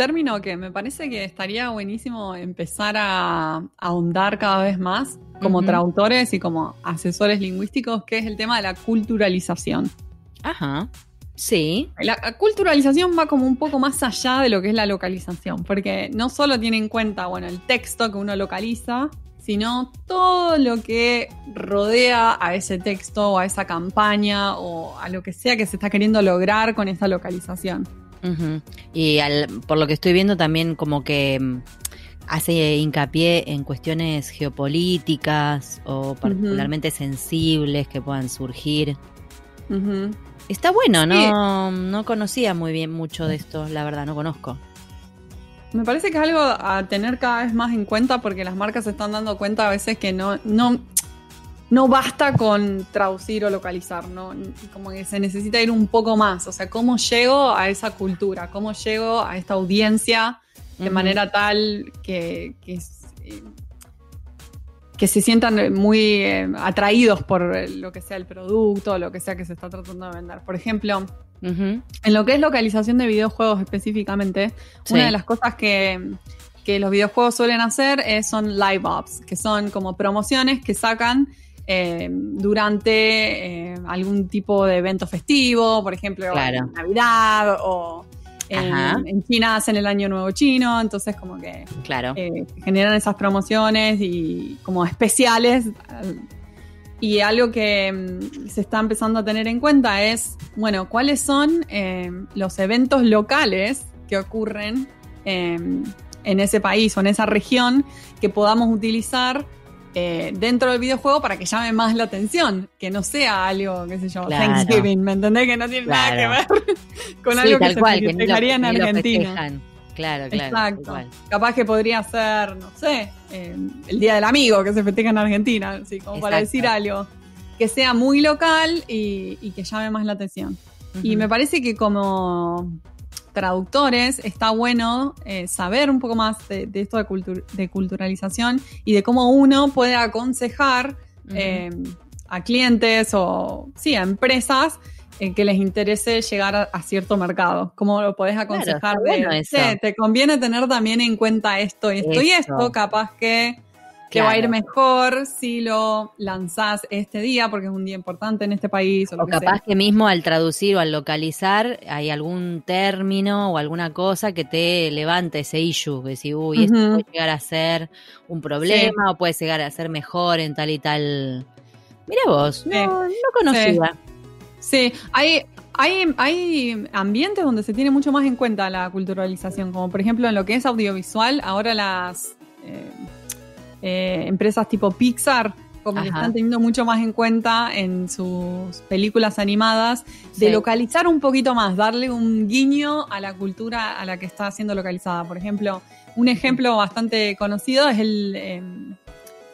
Término que me parece que estaría buenísimo empezar a, ahondar cada vez más como traductores y como asesores lingüísticos, que es el tema de la culturalización. Ajá. Sí. La culturalización va como un poco más allá de lo que es la localización, porque no solo tiene en cuenta, bueno, el texto que uno localiza, sino todo lo que rodea a ese texto o a esa campaña o a lo que sea que se está queriendo lograr con esa localización. Y al- por lo que estoy viendo también como que mm, hace hincapié en cuestiones geopolíticas o particularmente sensibles que puedan surgir. Está bueno, Sí. no, no conocía muy bien mucho de esto, la verdad, no conozco. Me parece que es algo a tener cada vez más en cuenta porque las marcas se están dando cuenta a veces que no, no, no basta con traducir o localizar, ¿no? como que se necesita ir un poco más. O sea, ¿cómo llego a esa cultura? ¿Cómo llego a esta audiencia de manera tal que, que, eh, que se sientan muy eh, atraídos por lo que sea el producto, lo que sea que se está tratando de vender? Por ejemplo, en lo que es localización de videojuegos específicamente, Sí. una de las cosas que, que los videojuegos suelen hacer es, son live ops, que son como promociones que sacan eh, durante eh, algún tipo de evento festivo, por ejemplo, Claro. Navidad o en, Ajá. en China hacen el Año Nuevo Chino, entonces como que Claro. eh, generan esas promociones y como especiales. Y algo que mm, se está empezando a tener en cuenta es, bueno, cuáles son eh, los eventos locales que ocurren eh, en ese país o en esa región que podamos utilizar eh, dentro del videojuego para que llame más la atención, que no sea algo, qué sé yo, Claro. Thanksgiving, ¿me entendés? Que no tiene nada que ver con Sí, algo que se festejaría en Argentina. Claro, claro. Exacto. Capaz que podría ser, no sé, eh, el Día del Amigo que se festeja en Argentina, así como para decir algo que sea muy local y, y que llame más la atención. Y me parece que como traductores está bueno eh, saber un poco más de, de esto de, de culturalización y de cómo uno puede aconsejar eh, a clientes o sí, a empresas eh, que les interese llegar a, a cierto mercado. ¿Cómo lo podés aconsejar? de, bueno eso. "Che, te conviene tener también en cuenta esto, esto y esto, capaz que te va a ir Claro. mejor si lo lanzás este día, porque es un día importante en este país. O, lo O que capaz sea. que mismo al traducir o al localizar hay algún término o alguna cosa que te levante ese issue. Que decir, uy, esto puede llegar a ser un problema o puede llegar a ser mejor en tal y tal. Mira vos, no, Sí. no conocía. Sí, hay, hay, hay ambientes donde se tiene mucho más en cuenta la culturalización, como por ejemplo en lo que es audiovisual, ahora las eh, eh, empresas tipo Pixar como que están teniendo mucho más en cuenta en sus películas animadas de Sí. localizar un poquito más, darle un guiño a la cultura a la que está siendo localizada. Por ejemplo, un ejemplo bastante conocido es el... eh,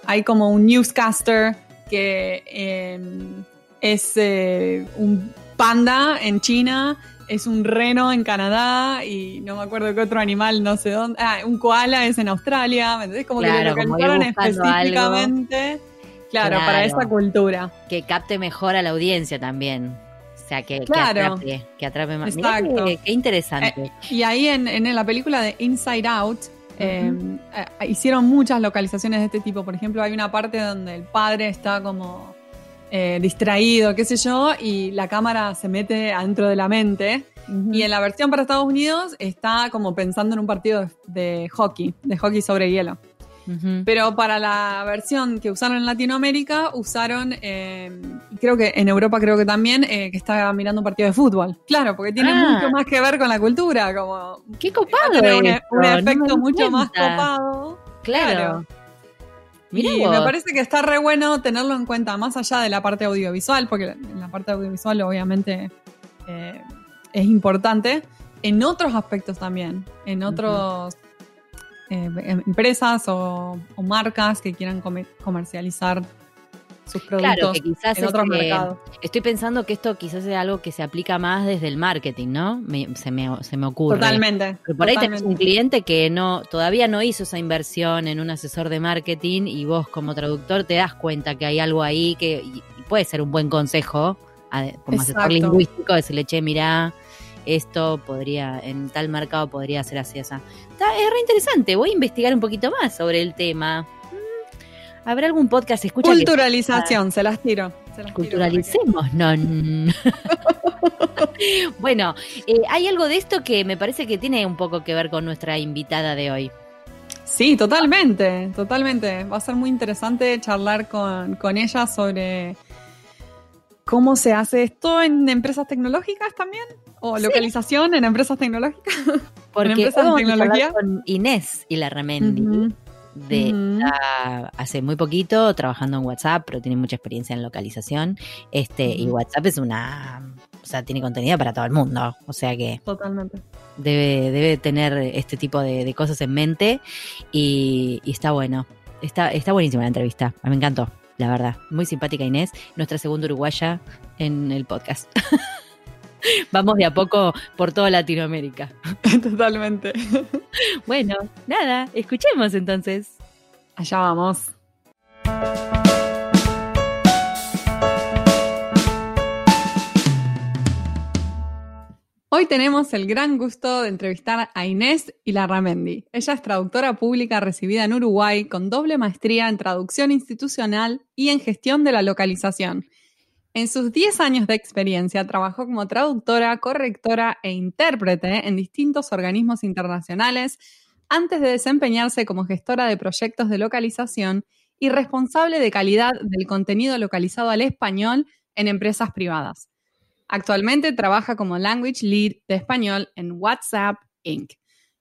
hay como un newscaster que eh, es eh, un panda en China, es un reno en Canadá y no me acuerdo qué otro animal, no sé dónde. Ah, un koala es en Australia, ¿me entendés? Como Claro, que lo localizaron específicamente. Claro, para esa cultura. Que capte mejor a la audiencia también. O sea, que, que Claro. atrape, que atrape más. Exacto. qué, qué interesante. Y ahí en, en la película de Inside Out eh, eh, hicieron muchas localizaciones de este tipo. Por ejemplo, hay una parte donde el padre está como eh, distraído, qué sé yo, y la cámara se mete adentro de la mente. Y en la versión para Estados Unidos está como pensando en un partido de, de hockey, de hockey sobre hielo. Pero para la versión que usaron en Latinoamérica, usaron, eh, creo que en Europa creo que también, eh, que está mirando un partido de fútbol. Claro, porque tiene Ah. mucho más que ver con la cultura, como Qué copado. un, me efecto mucho más copado. Claro. Claro. Mirá y vos. me parece que está re bueno tenerlo en cuenta, más allá de la parte audiovisual, porque en la parte audiovisual obviamente eh, es importante, en otros aspectos también, en otros eh, em- empresas o, o marcas que quieran comer- comercializar sus productos Claro, que quizás en otros este, mercados. Estoy pensando que esto quizás es algo que se aplica más desde el marketing, ¿no? Me- se, me, se me ocurre. Totalmente. Pero por ahí tenés un cliente que no todavía no hizo esa inversión en un asesor de marketing y vos como traductor te das cuenta que hay algo ahí que y- y puede ser un buen consejo a- como asesor Exacto. lingüístico, decirle, che, mirá, esto podría, en tal mercado podría ser así, esa. Está, es re interesante, voy a investigar un poquito más sobre el tema. ¿Habrá algún podcast? Escucha Culturalización, se las tiro. Culturalicemos, no. bueno, eh, hay algo de esto que me parece que tiene un poco que ver con nuestra invitada de hoy. Sí, totalmente, totalmente. Va a ser muy interesante charlar con, ella sobre cómo se hace esto en empresas tecnológicas también, o localización en empresas tecnológicas. Porque ¿En empresas de tecnología? con Inés y la Remendi. De hace muy poquito trabajando en WhatsApp, pero tiene mucha experiencia en localización. Este, y WhatsApp es una, o sea, tiene contenido para todo el mundo. O sea que totalmente debe, debe tener este tipo de, cosas en mente y, está bueno. Está, está buenísima la entrevista. Me encantó, la verdad. Muy simpática Inés, nuestra segunda uruguaya en el podcast. Vamos de a poco por toda Latinoamérica. Totalmente. Bueno, nada, escuchemos entonces. Allá vamos. Hoy tenemos el gran gusto de entrevistar a Inés Ilarramendi. Ella es traductora pública recibida en Uruguay con doble maestría en traducción institucional y en gestión de la localización. En sus 10 años de experiencia trabajó como traductora, correctora e intérprete en distintos organismos internacionales antes de desempeñarse como gestora de proyectos de localización y responsable de calidad del contenido localizado al español en empresas privadas. Actualmente trabaja como Language Lead de español en WhatsApp Inc.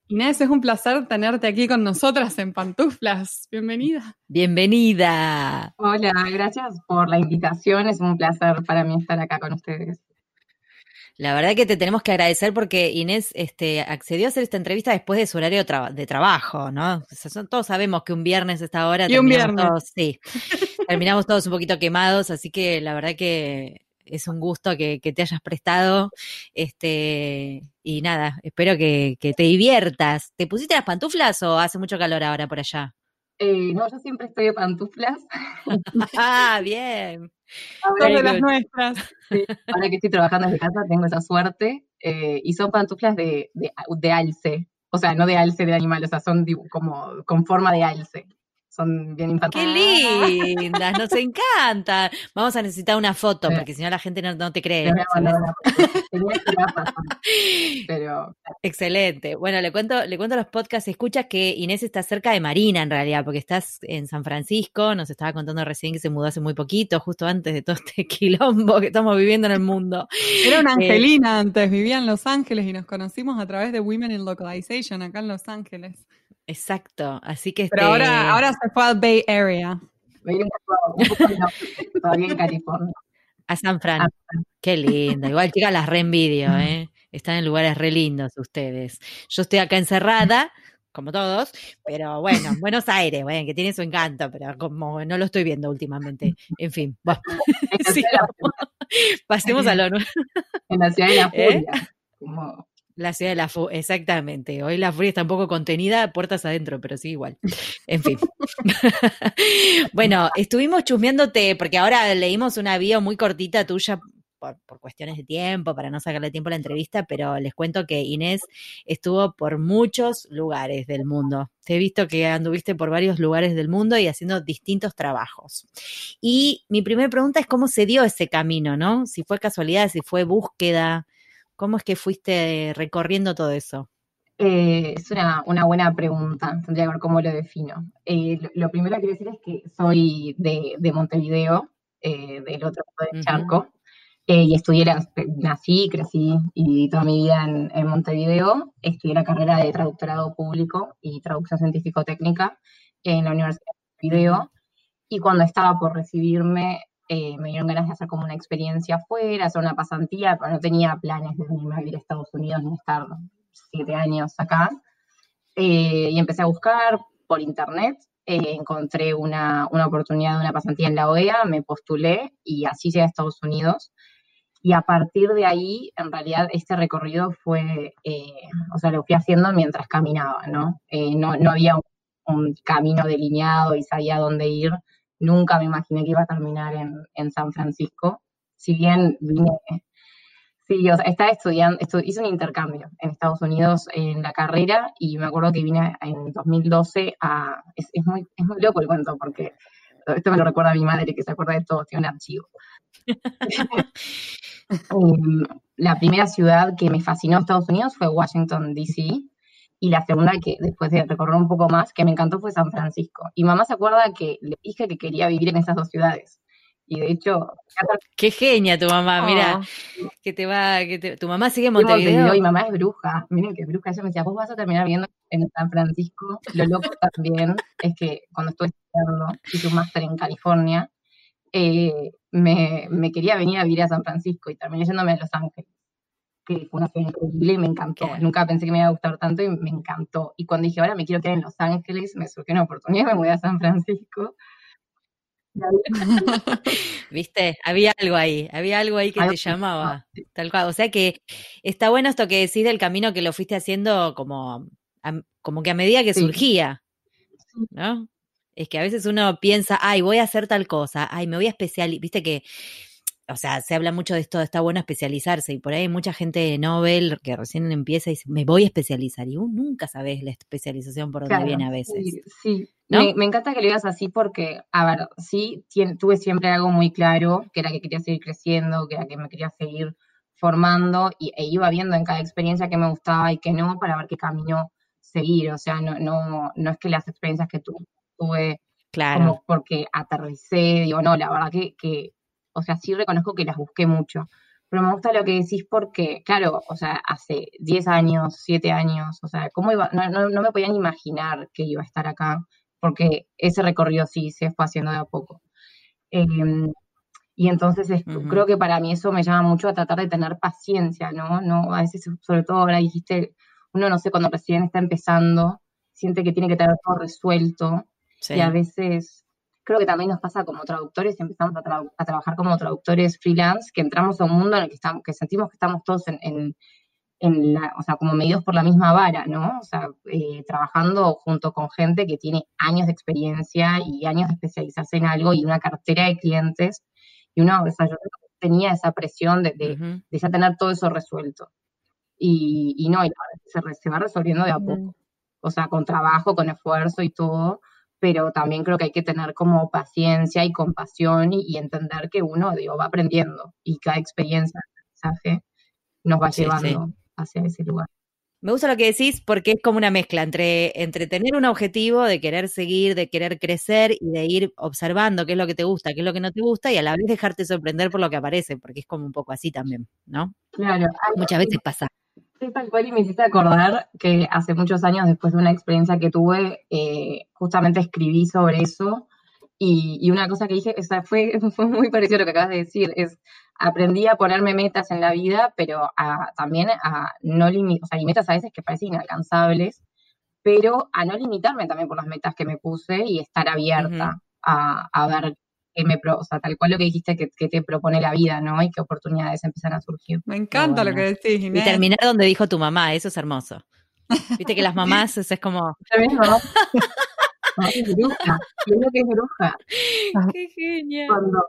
Inés, es un placer tenerte aquí con nosotras en Pantuflas. Bienvenida. Bienvenida. Hola, gracias por la invitación. Es un placer para mí estar acá con ustedes. La verdad que te tenemos que agradecer porque Inés este, accedió a hacer esta entrevista después de su horario de trabajo, ¿no? todos sabemos que un viernes a esta hora y un viernes. Todos, sí, terminamos todos un poquito quemados, así que la verdad que es un gusto que, te hayas prestado. Este, y nada, espero que, te diviertas. ¿Te pusiste las pantuflas o hace mucho calor ahora por allá? Eh, no, yo siempre estoy de pantuflas. ah, bien. de las nuestras. ahora que estoy trabajando desde casa tengo esa suerte. Eh, y son pantuflas de, de, alce. O sea, no de alce de animal, o sea, son como con forma de alce son bien infantiles. ¡Qué lindas! Nos encantan. Vamos a necesitar una foto, porque si no la gente no, te cree. Pero... Excelente. Bueno, le cuento, le cuento a los podcasts escuchas que Inés está cerca de Marina en realidad, porque estás en San Francisco, nos estaba contando recién que se mudó hace muy poquito, justo antes de todo este quilombo que estamos viviendo en el mundo. Era una eh, angelina antes, vivía en Los Ángeles y nos conocimos a través de Women in Localization acá en Los Ángeles. Exacto, así que... Pero ahora, este ahora se fue al Bay Area. todavía en California. A San Fran. Qué lindo. Igual, chicas, las reenvidio, ¿eh? Están en lugares re lindos ustedes. Yo estoy acá encerrada, como todos, pero bueno, Buenos Aires, bueno, que tiene su encanto, pero como no lo estoy viendo últimamente. En fin, bueno. Pasemos a lo nuevo. En la ciudad de la ¿Eh? furia. Como la ciudad de la furia, exactamente. Hoy la furia está un poco contenida, puertas adentro, pero sí igual. En fin. bueno, estuvimos chusmeándote, porque ahora leímos una bio muy cortita tuya por, cuestiones de tiempo, para no sacarle tiempo a la entrevista, pero les cuento que Inés estuvo por muchos lugares del mundo. Te he visto que anduviste por varios lugares del mundo y haciendo distintos trabajos. Y mi primera pregunta es cómo se dio ese camino, ¿no? Si fue casualidad, si fue búsqueda, ¿Cómo es que fuiste recorriendo todo eso? Eh, es una, buena pregunta, tendría que ver cómo lo defino. Eh, lo, primero que quiero decir es que soy de, Montevideo, eh, del otro lado del charco, y estudié, nací, crecí y toda mi vida en, Montevideo. Estudié la carrera de traductorado público y traducción científico-técnica en la Universidad de Montevideo. Y cuando estaba por recibirme, eh, me dieron ganas de hacer como una experiencia afuera, hacer una pasantía, pero no tenía planes de irme a vivir a Estados Unidos ni estar siete años acá. Eh, y empecé a buscar por internet, eh, encontré una, una, oportunidad de una pasantía en la OEA, me postulé y así llegué a Estados Unidos. Y a partir de ahí, en realidad, este recorrido fue, o sea, lo fui haciendo mientras caminaba, ¿no? no, no había un, un camino delineado y sabía dónde ir Nunca me imaginé que iba a terminar en, San Francisco. Si bien vine Sí, o sea, estaba estudiando, hice un intercambio en Estados Unidos en la carrera y me acuerdo que vine en 2012 a... Es, muy, es muy loco el cuento porque esto me lo recuerda a mi madre que se acuerda de todo, tiene un archivo. Em, la primera ciudad que me fascinó en Estados Unidos fue Washington, D.C. Y la segunda, que después de recorrer un poco más, que me encantó fue San Francisco. Y mamá se acuerda que le dije que quería vivir en esas dos ciudades. Y de hecho... Qué genia tu mamá, mira, oh. que te va, que tu mamá sigue en Montevideo. Y mamá es bruja, miren que es bruja, ella me decía, vos vas a terminar viviendo en San Francisco. Lo loco también es que cuando estuve estudiando, hice un máster en California, eh, me, me, quería venir a vivir a San Francisco y terminé yéndome a Los Ángeles, que fue una ciudad increíble y me encantó. Nunca pensé que me iba a gustar tanto y me encantó. Y cuando dije, ahora me quiero quedar en Los Ángeles, me surgió una oportunidad, me mudé a San Francisco ¿Viste? Había algo ahí, había algo ahí que te llamaba. Tal cual. O sea que está bueno esto que decís del camino que lo fuiste haciendo como, como que a medida que surgía. ¿No? Es que a veces uno piensa, ay, voy a hacer tal cosa, ay, me voy a especializar. Viste que o sea, se habla mucho de esto, está bueno especializarse y por ahí hay mucha gente Nobel que recién empieza y dice, me voy a especializar y vos nunca sabes la especialización por dónde viene a veces. Sí, Me, encanta que lo digas así porque, a ver, sí, tuve siempre algo muy claro, que era que quería seguir creciendo, que era que me quería seguir formando y, e iba viendo en cada experiencia que me gustaba y que no para ver qué camino seguir. O sea, no, no, no es que las experiencias que tuve Claro. Como porque aterricé, digo, no, la verdad que, que o sea, sí reconozco que las busqué mucho. Pero me gusta lo que decís porque, claro, o sea, hace 10 años, 7 años, o sea, ¿cómo iba? No, no, me podían imaginar que iba a estar acá, porque ese recorrido sí se fue haciendo de a poco. Em, y entonces creo que para mí eso me llama mucho a tratar de tener paciencia, ¿no? no A veces, sobre todo ahora dijiste, uno no sé, cuando recién está empezando, siente que tiene que tener todo resuelto. Y a veces creo que también nos pasa como traductores, empezamos a, trabajar como traductores freelance, que entramos a un mundo en el que, estamos, que sentimos que estamos todos en, en, la, o sea, como medidos por la misma vara, ¿no? O sea, eh, trabajando junto con gente que tiene años de experiencia y años de especializarse en algo y una cartera de clientes. Y uno, o sea, yo tenía esa presión de, de, ya tener todo eso resuelto. Y, y no, se, se, va resolviendo de a poco. O sea, con trabajo, con esfuerzo y todo pero también creo que hay que tener como paciencia y compasión y, entender que uno, digo, va aprendiendo y cada experiencia, mensaje nos va llevando hacia ese lugar. Me gusta lo que decís porque es como una mezcla entre, entre tener un objetivo de querer seguir, de querer crecer y de ir observando qué es lo que te gusta, qué es lo que no te gusta y a la vez dejarte sorprender por lo que aparece, porque es como un poco así también, ¿no? Claro. Muchas veces pasa. Sí, tal cual, y me hiciste acordar que hace muchos años, después de una experiencia que tuve, eh, justamente escribí sobre eso. Y, una cosa que dije, o fue, fue muy parecido a lo que acabas de decir, es aprendí a ponerme metas en la vida, pero también a no limitar, o sea, hay metas a veces que parecen inalcanzables, pero a no limitarme también por las metas que me puse y estar abierta a, a, ver que me, o sea, tal cual lo que dijiste que, te propone la vida, ¿no? Y qué oportunidades empiezan a surgir. Me encanta lo que decís, Inés. Y terminar donde dijo tu mamá, eso es hermoso. Viste que las mamás es, como... es bruja, es que es bruja. Qué genial. Cuando,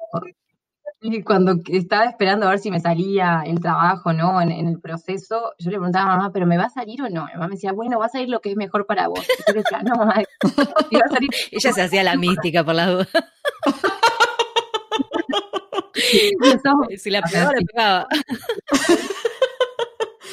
cuando estaba esperando a ver si me salía el trabajo, ¿no? En, el proceso, yo le preguntaba a mamá, ¿pero me va a salir o no? Mi mamá me decía, bueno, va a salir lo que es mejor para vos. Y yo le decía, no, mamá, va a salir. Ella se hacía la mística por la duda. si la pegaba, la pegaba.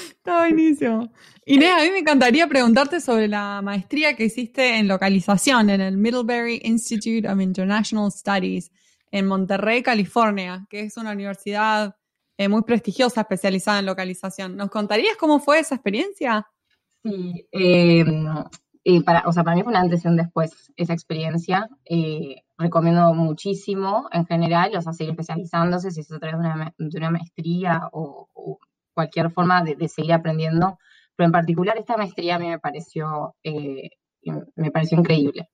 Está buenísimo. Inés, a mí me encantaría preguntarte sobre la maestría que hiciste en localización en el Middlebury Institute of International Studies en Monterrey, California, que es una universidad eh, muy prestigiosa especializada en localización. ¿Nos contarías cómo fue esa experiencia? Sí, eh, para, o sea, para mí fue una antes y un después esa experiencia. Eh, recomiendo muchísimo en general, o sea, seguir especializándose, si es a través de una, de una maestría o, cualquier forma de, seguir aprendiendo. Pero en particular esta maestría a mí me pareció, eh, me pareció increíble.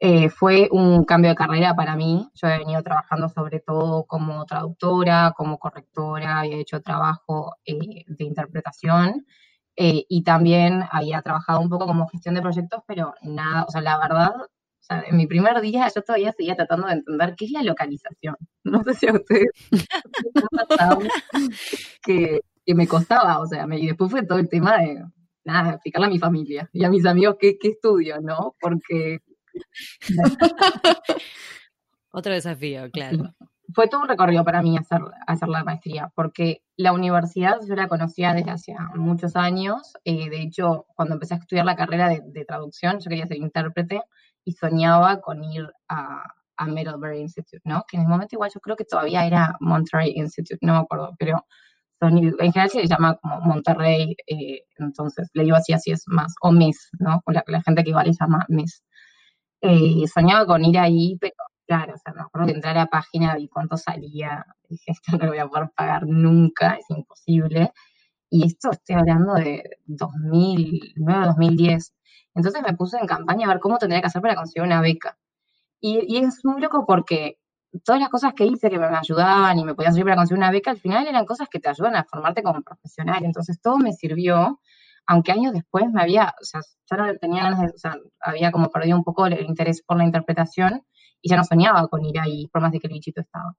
Eh, fue un cambio de carrera para mí. Yo he venido trabajando sobre todo como traductora, como correctora, había hecho trabajo de interpretación y también había trabajado un poco como gestión de proyectos, pero nada, o sea, la verdad sea, en mi primer día yo todavía seguía tratando de entender qué es la localización. No sé si a ustedes que, que me costaba, o sea, y después fue todo el tema de, nada, explicarle a mi familia y a mis amigos qué, qué estudio, ¿no? Porque... Otro desafío, claro. Fue todo un recorrido para mí hacer, hacer la maestría, porque la universidad yo la conocía desde hace muchos años. Eh, de hecho, cuando empecé a estudiar la carrera de, traducción, yo quería ser intérprete y soñaba con ir a, a Middlebury Institute, ¿no? Que en el momento igual yo creo que todavía era Monterey Institute, no me acuerdo, pero en general se llama como Monterrey, eh, entonces le digo así, así es más, o Miss, ¿no? La, la gente que igual le llama Miss. Eh, soñaba con ir ahí, pero claro, o sea, me acuerdo que entré a la página y cuánto salía, dije, esto no lo voy a poder pagar nunca, es imposible. Y esto estoy hablando de 2009, 2010. Entonces me puse en campaña a ver cómo tendría que hacer para conseguir una beca. Y, y es muy loco porque todas las cosas que hice que me ayudaban y me podían servir para conseguir una beca, al final eran cosas que te ayudan a formarte como profesional. Entonces todo me sirvió, aunque años después me había, o sea, ya no tenía ganas de, o sea, había como perdido un poco el interés por la interpretación y ya no soñaba con ir ahí, por más de que el bichito estaba.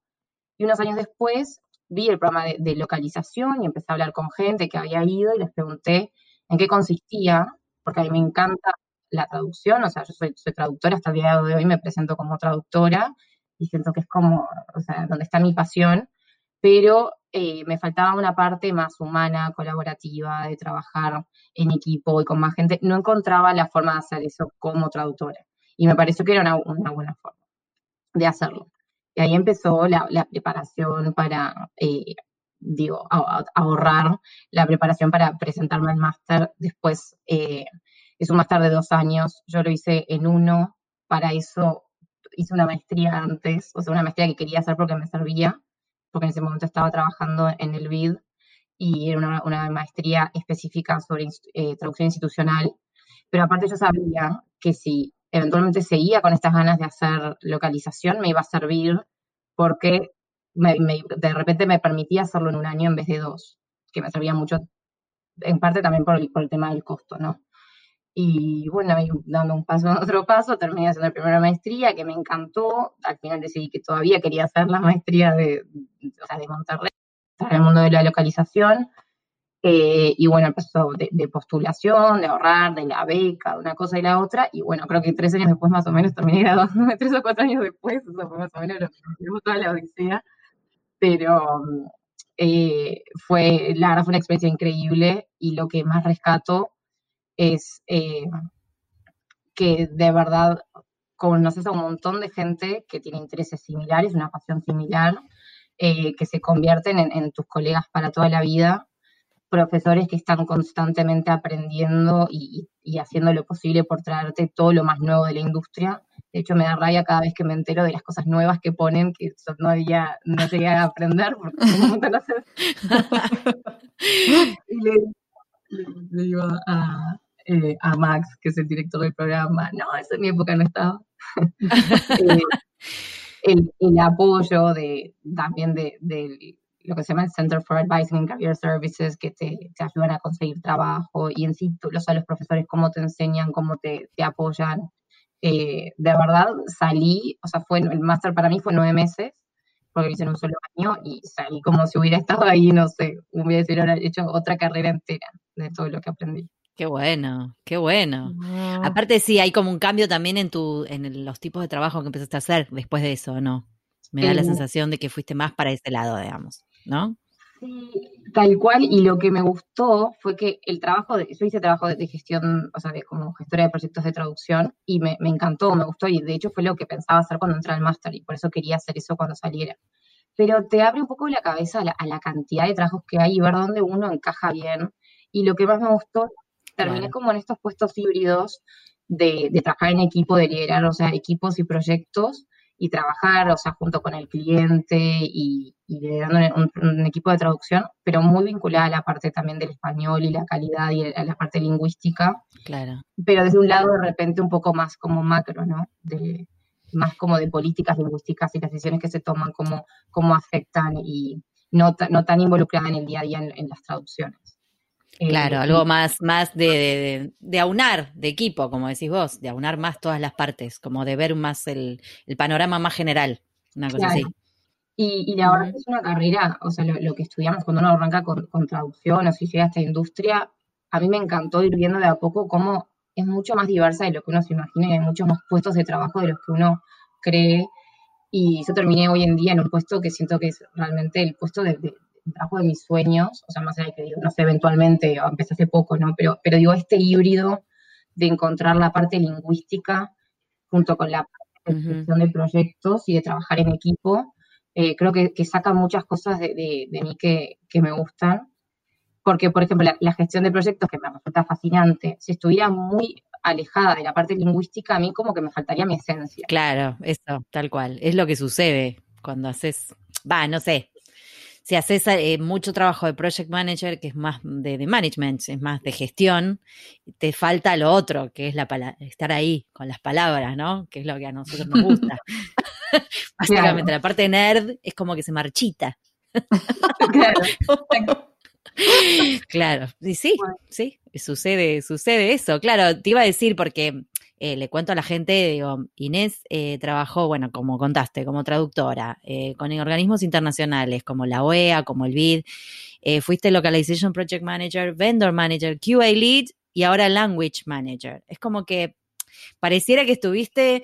Y unos años después vi el programa de, localización y empecé a hablar con gente que había ido y les pregunté en qué consistía, porque a mí me encanta la traducción, o sea, yo soy, traductora, hasta el día de hoy me presento como traductora y siento que es como, o sea, donde está mi pasión, pero eh, me faltaba una parte más humana, colaborativa, de trabajar en equipo y con más gente. No encontraba la forma de hacer eso como traductora y me pareció que era una, buena forma de hacerlo. Y ahí empezó la, preparación para, eh, digo, ahorrar la preparación para presentarme al máster. Después eh, es un máster de dos años, yo lo hice en uno, para eso hice una maestría antes, o sea, una maestría que quería hacer porque me servía, porque en ese momento estaba trabajando en el BID y era una, maestría específica sobre eh, traducción institucional. Pero aparte yo sabía que si eventualmente seguía con estas ganas de hacer localización, me iba a servir porque de repente me permitía hacerlo en un año en vez de dos, que me servía mucho, en parte también por el, por el tema del costo, ¿no? Y bueno, dando un paso a otro paso, terminé haciendo la primera maestría que me encantó. Al final decidí que todavía quería hacer la maestría de, o sea, de Monterrey, en el mundo de la localización. Eh, y bueno, empezó de, de, postulación, de ahorrar, de la beca, de una cosa y la otra. Y bueno, creo que tres años después más o menos terminé graduándome, tres o cuatro años después, eso fue más o menos lo que toda la odisea. Pero eh, fue, la verdad fue una experiencia increíble y lo que más rescato es eh, que de verdad conoces a un montón de gente que tiene intereses similares, una pasión similar, eh, que se convierten en, tus colegas para toda la vida, profesores que están constantemente aprendiendo y, haciendo lo posible por traerte todo lo más nuevo de la industria. De hecho, me da rabia cada vez que me entero de las cosas nuevas que ponen, que no, había, no llegué a aprender, porque no y le, digo a, eh, a Max, que es el director del programa. No, eso en mi época no estaba. Eh, el, apoyo de, también de, lo que se llama el Center for Advising and Career Services, que te, ayudan a conseguir trabajo, y en sí, los, los profesores, cómo te enseñan, cómo te, apoyan. Eh, de verdad, salí, o sea, fue el máster para mí fue nueve meses, porque lo hice en un solo año, y salí como si hubiera estado ahí, no sé, hubiera hecho otra carrera entera de todo lo que aprendí. Qué bueno, qué bueno. Aparte sí, hay como un cambio también en tu, en los tipos de trabajo que empezaste a hacer después de eso, ¿no? Me da la sensación de que fuiste más para ese lado, digamos, ¿no? Sí, tal cual, y lo que me gustó fue que el trabajo, de, yo hice trabajo de, gestión, o sea, de, como gestora de proyectos de traducción, y me, encantó, me gustó, y de hecho fue lo que pensaba hacer cuando entré al máster, y por eso quería hacer eso cuando saliera. Pero te abre un poco la cabeza a la, a la cantidad de trabajos que hay y ver dónde uno encaja bien. Y lo que más me gustó terminé como en estos puestos híbridos de, trabajar en equipo, de liderar, o sea, equipos y proyectos y trabajar, o sea, junto con el cliente y, liderando un, equipo de traducción, pero muy vinculada a la parte también del español y la calidad y a la parte lingüística. Claro. Pero desde un lado de repente un poco más como macro, ¿no? De, más como de políticas lingüísticas y las decisiones que se toman, cómo, cómo afectan y no, no tan involucrada en el día a día en las traducciones. Claro, algo más, más de, de, aunar, de equipo, como decís vos, de aunar más todas las partes, como de ver más el, panorama más general, una cosa así. Y, la verdad es una carrera, o sea, lo, que estudiamos cuando uno arranca con, con, traducción o si llega a esta industria, a mí me encantó ir viendo de a poco cómo es mucho más diversa de lo que uno se imagina y hay muchos más puestos de trabajo de los que uno cree. Y yo terminé hoy en día en un puesto que siento que es realmente el puesto de, trabajo de mis sueños, o sea, más allá de que digo, no sé, eventualmente, empecé hace poco, ¿no? Pero, pero digo, este híbrido de encontrar la parte lingüística junto con la parte de gestión de proyectos y de trabajar en equipo, eh, creo que, saca muchas cosas de, mí que, me gustan. Porque, por ejemplo, la, gestión de proyectos, que me resulta fascinante, si estuviera muy alejada de la parte lingüística, a mí como que me faltaría mi esencia. Claro, eso, tal cual. Es lo que sucede cuando haces, va, no sé, si haces eh, mucho trabajo de project manager, que es más de, management, es más de gestión, te falta lo otro, que es la estar ahí con las palabras, ¿no? Que es lo que a nosotros nos gusta. Básicamente, la parte nerd es como que se marchita. claro. claro, y sí, sí, sucede, sucede eso. Claro, te iba a decir porque eh, le cuento a la gente, digo, Inés eh, trabajó, bueno, como contaste, como traductora, eh, con organismos internacionales como la OEA, como el BID, fuiste Localization Project Manager, Vendor Manager, QA Lead y ahora Language Manager. Es como que pareciera que estuviste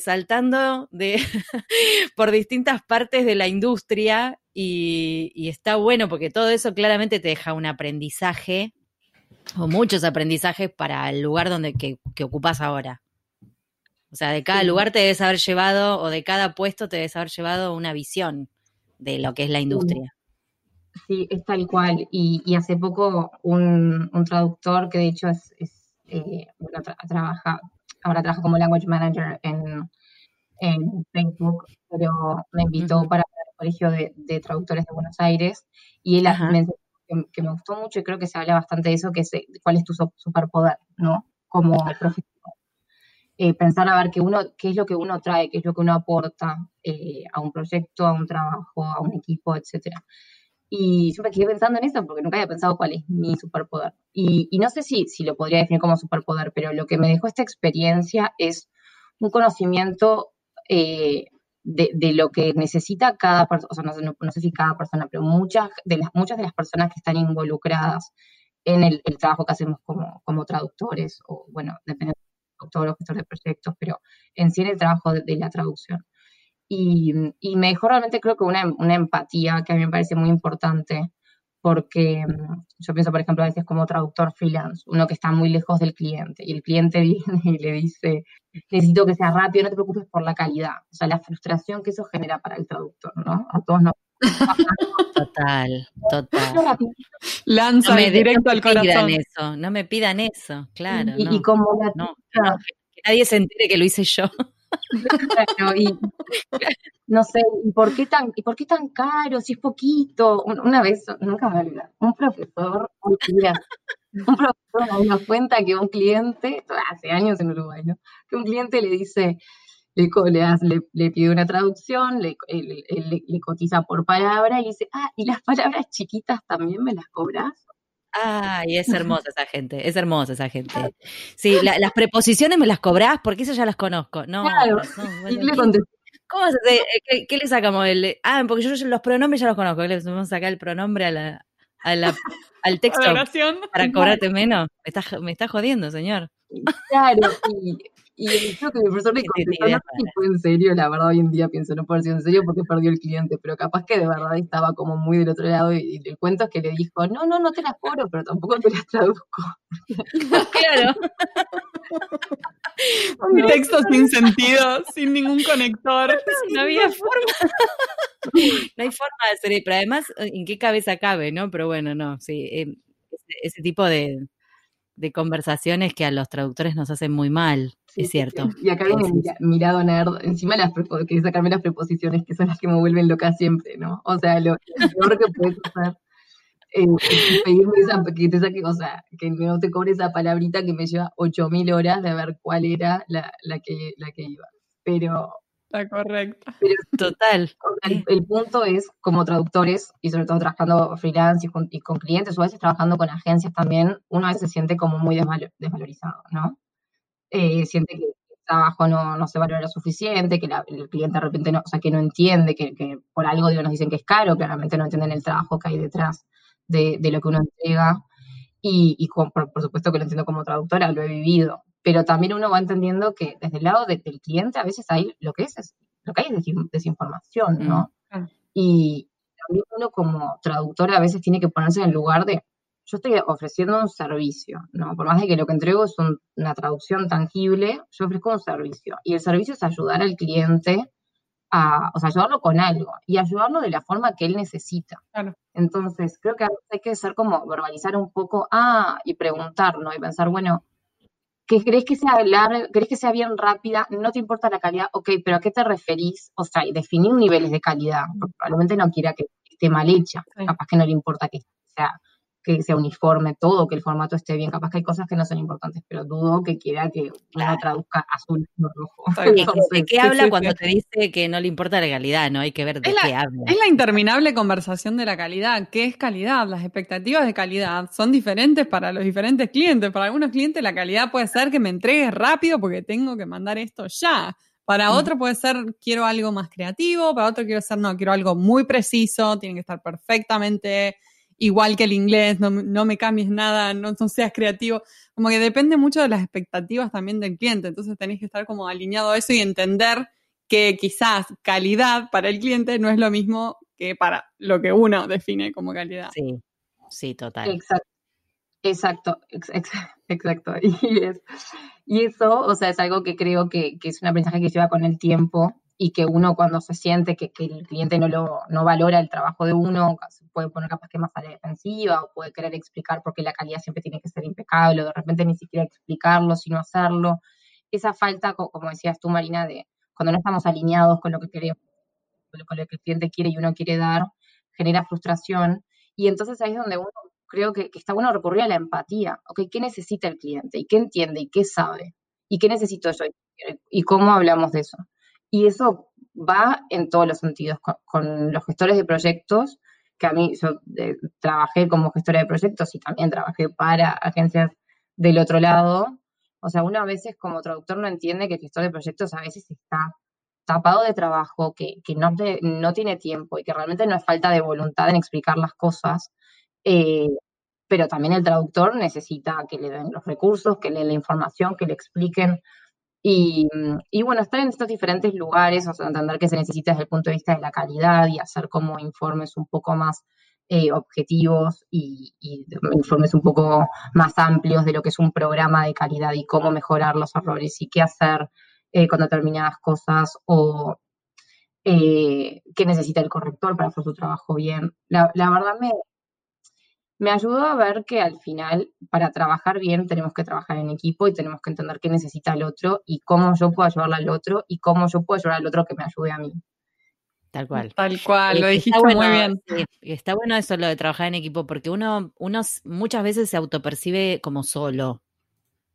saltando de por distintas partes de la industria y, y, está bueno porque todo eso claramente te deja un aprendizaje o muchos aprendizajes para el lugar donde que, ocupas ahora. O sea, de cada lugar te debes haber llevado, o de cada puesto te debes haber llevado una visión de lo que es la industria. Sí, es tal cual. Y, hace poco un, traductor que de hecho es, eh, trabaja, ahora trabaja como language manager en, Facebook, pero me invitó para el Colegio de, Traductores de Buenos Aires y él me que, me gustó mucho y creo que se habla bastante de eso, que es cuál es tu superpoder, ¿no? Como profesor. Eh, pensar a ver qué, uno, qué es lo que uno trae, qué es lo que uno aporta eh, a un proyecto, a un trabajo, a un equipo, etcétera. Y siempre quedé pensando en eso porque nunca había pensado cuál es mi superpoder. Y, y no sé si, si lo podría definir como superpoder, pero lo que me dejó esta experiencia es un conocimiento eh, de, lo que necesita cada persona, o sea, no, sé si cada persona, pero muchas de las, muchas de las personas que están involucradas en el, trabajo que hacemos como, como, traductores, o bueno, depende de todos los gestores de proyectos, pero en sí en el trabajo de, la traducción. Y, y, me realmente creo que una, una empatía que a mí me parece muy importante porque mm, yo pienso, por ejemplo, a veces como traductor freelance, uno que está muy lejos del cliente y el cliente viene y le dice, necesito que sea rápido, no te preocupes por la calidad. O sea, la frustración que eso genera para el traductor, ¿no? A todos nos... Total, total. Lanza directo al corazón. No me pidan eso, no me pidan eso, claro. Y, no, como no, que nadie se entere que lo hice yo. Claro, y no sé, ¿y por qué tan, y por qué tan caro? Si es poquito. Una vez, nunca me olvidé, un profesor, un profesor nos cuenta que un cliente, hace años en Uruguay, ¿no? Que un cliente le dice, le, le, le pide una traducción, le, le, cotiza por palabra y dice, ah, ¿y las palabras chiquitas también me las cobras? Ay, es hermosa esa gente, es hermosa esa gente. Sí, las preposiciones me las cobrás porque esas ya las conozco. No, claro. ¿Cómo se, eh, ¿qué, le sacamos? El, ah, porque yo los pronombres ya los conozco. Le vamos a sacar el pronombre a la, a la, al texto para cobrarte menos. Me estás, me está jodiendo, señor. Claro, y, y creo que mi profesor le contestó, no sé si fue en serio, la verdad hoy en día pienso, no puede ser en serio porque perdió el cliente, pero capaz que de verdad estaba como muy del otro lado y, el cuento es que le dijo, no, no, no te las cobro, pero tampoco te las traduzco. claro. Un texto sin sentido, sin ningún conector. No había forma. no hay forma de hacer, pero además, ¿en qué cabeza cabe, no? Pero bueno, no, sí, eh, ese tipo de, de conversaciones que a los traductores nos hacen muy mal, es cierto. Y acá viene mirado nerd, encima las que sacarme las preposiciones, que son las que me vuelven loca siempre, ¿no? O sea, lo, peor que puedes hacer es pedirme esa, que te saque, o sea, que no te cobre esa palabrita que me lleva 8000 horas de ver cuál era la, la, que, la que iba. Pero, La correcta. Total. El, punto es, como traductores, y sobre todo trabajando freelance y con, clientes, o a veces trabajando con agencias también, uno a veces se siente como muy desvalorizado, ¿no? Eh, siente que el trabajo no, se valora lo suficiente, que el cliente de repente no, o sea, que no entiende, que, por algo digo, nos dicen que es caro, claramente no entienden el trabajo que hay detrás de, lo que uno entrega. Y, por, supuesto que lo entiendo como traductora, lo he vivido pero también uno va entendiendo que desde el lado del cliente a veces hay lo que es, lo que hay es desinformación, ¿no? Y también uno como traductor a veces tiene que ponerse en el lugar de, yo estoy ofreciendo un servicio, ¿no? Por más de que lo que entrego es una traducción tangible, yo ofrezco un servicio. Y el servicio es ayudar al cliente a, o sea, ayudarlo con algo y ayudarlo de la forma que él necesita. Entonces, creo que hay que ser como verbalizar un poco, ah, y preguntar, ¿no? Y pensar, bueno, que crees que sea larga, crees que sea bien rápida, no te importa la calidad, ok, pero ¿a qué te referís? O sea, definir niveles de calidad, porque probablemente no quiera que esté mal hecha, capaz que no le importa que sea que sea uniforme todo, que el formato esté bien. Capaz que hay cosas que no son importantes, pero dudo que quiera que uno traduzca azul o rojo. ¿De qué habla cuando te dice que no le importa la calidad? No hay que ver de qué habla. Es la interminable conversación de la calidad. ¿Qué es calidad? Las expectativas de calidad son diferentes para los diferentes clientes. Para algunos clientes la calidad puede ser que me entregues rápido porque tengo que mandar esto ya. Para mm. otro puede ser quiero algo más creativo, para otro quiero ser no, quiero algo muy preciso, tiene que estar perfectamente igual que el inglés, no, me cambies nada, no, seas creativo. Como que depende mucho de las expectativas también del cliente. Entonces tenéis que estar como alineado a eso y entender que quizás calidad para el cliente no es lo mismo que para lo que uno define como calidad. Sí, sí, total. Exacto. Exacto, exacto. Y, eso, o sea, es algo que creo que, que es un aprendizaje que lleva con el tiempo y que uno cuando se siente que, el cliente no, lo, no valora el trabajo de uno, puede poner capaz que más a la defensiva o puede querer explicar por qué la calidad siempre tiene que ser impecable o de repente ni siquiera explicarlo, sino hacerlo. Esa falta, como decías tú, Marina, de cuando no estamos alineados con lo que queremos, con lo que el cliente quiere y uno quiere dar, genera frustración. Y entonces ahí es donde uno creo que, que está bueno recurrir a la empatía. Ok, ¿qué necesita el cliente? ¿Y qué entiende? ¿Y qué sabe? ¿Y qué necesito yo? ¿Y cómo hablamos de eso? Y eso va en todos los sentidos, con, los gestores de proyectos, que a mí yo eh, trabajé como gestora de proyectos y también trabajé para agencias del otro lado. O sea, uno a veces como traductor no entiende que el gestor de proyectos a veces está tapado de trabajo, que, no, no tiene tiempo y que realmente no es falta de voluntad en explicar las cosas. Eh, pero también el traductor necesita que le den los recursos, que le den la información, que le expliquen y, bueno, estar en estos diferentes lugares, o sea, entender que se necesita desde el punto de vista de la calidad y hacer como informes un poco más eh, objetivos y, informes un poco más amplios de lo que es un programa de calidad y cómo mejorar los errores y qué hacer eh, con determinadas cosas o eh, qué necesita el corrector para hacer su trabajo bien. La, la verdad me, me ayudó a ver que al final, para trabajar bien, tenemos que trabajar en equipo y tenemos que entender qué necesita el otro y cómo yo puedo ayudarle al otro y cómo yo puedo ayudar al otro que me ayude a mí. Tal cual. Tal cual, lo dijiste muy bien. está bueno eso lo de trabajar en equipo, porque uno, uno muchas veces se autopercibe como solo,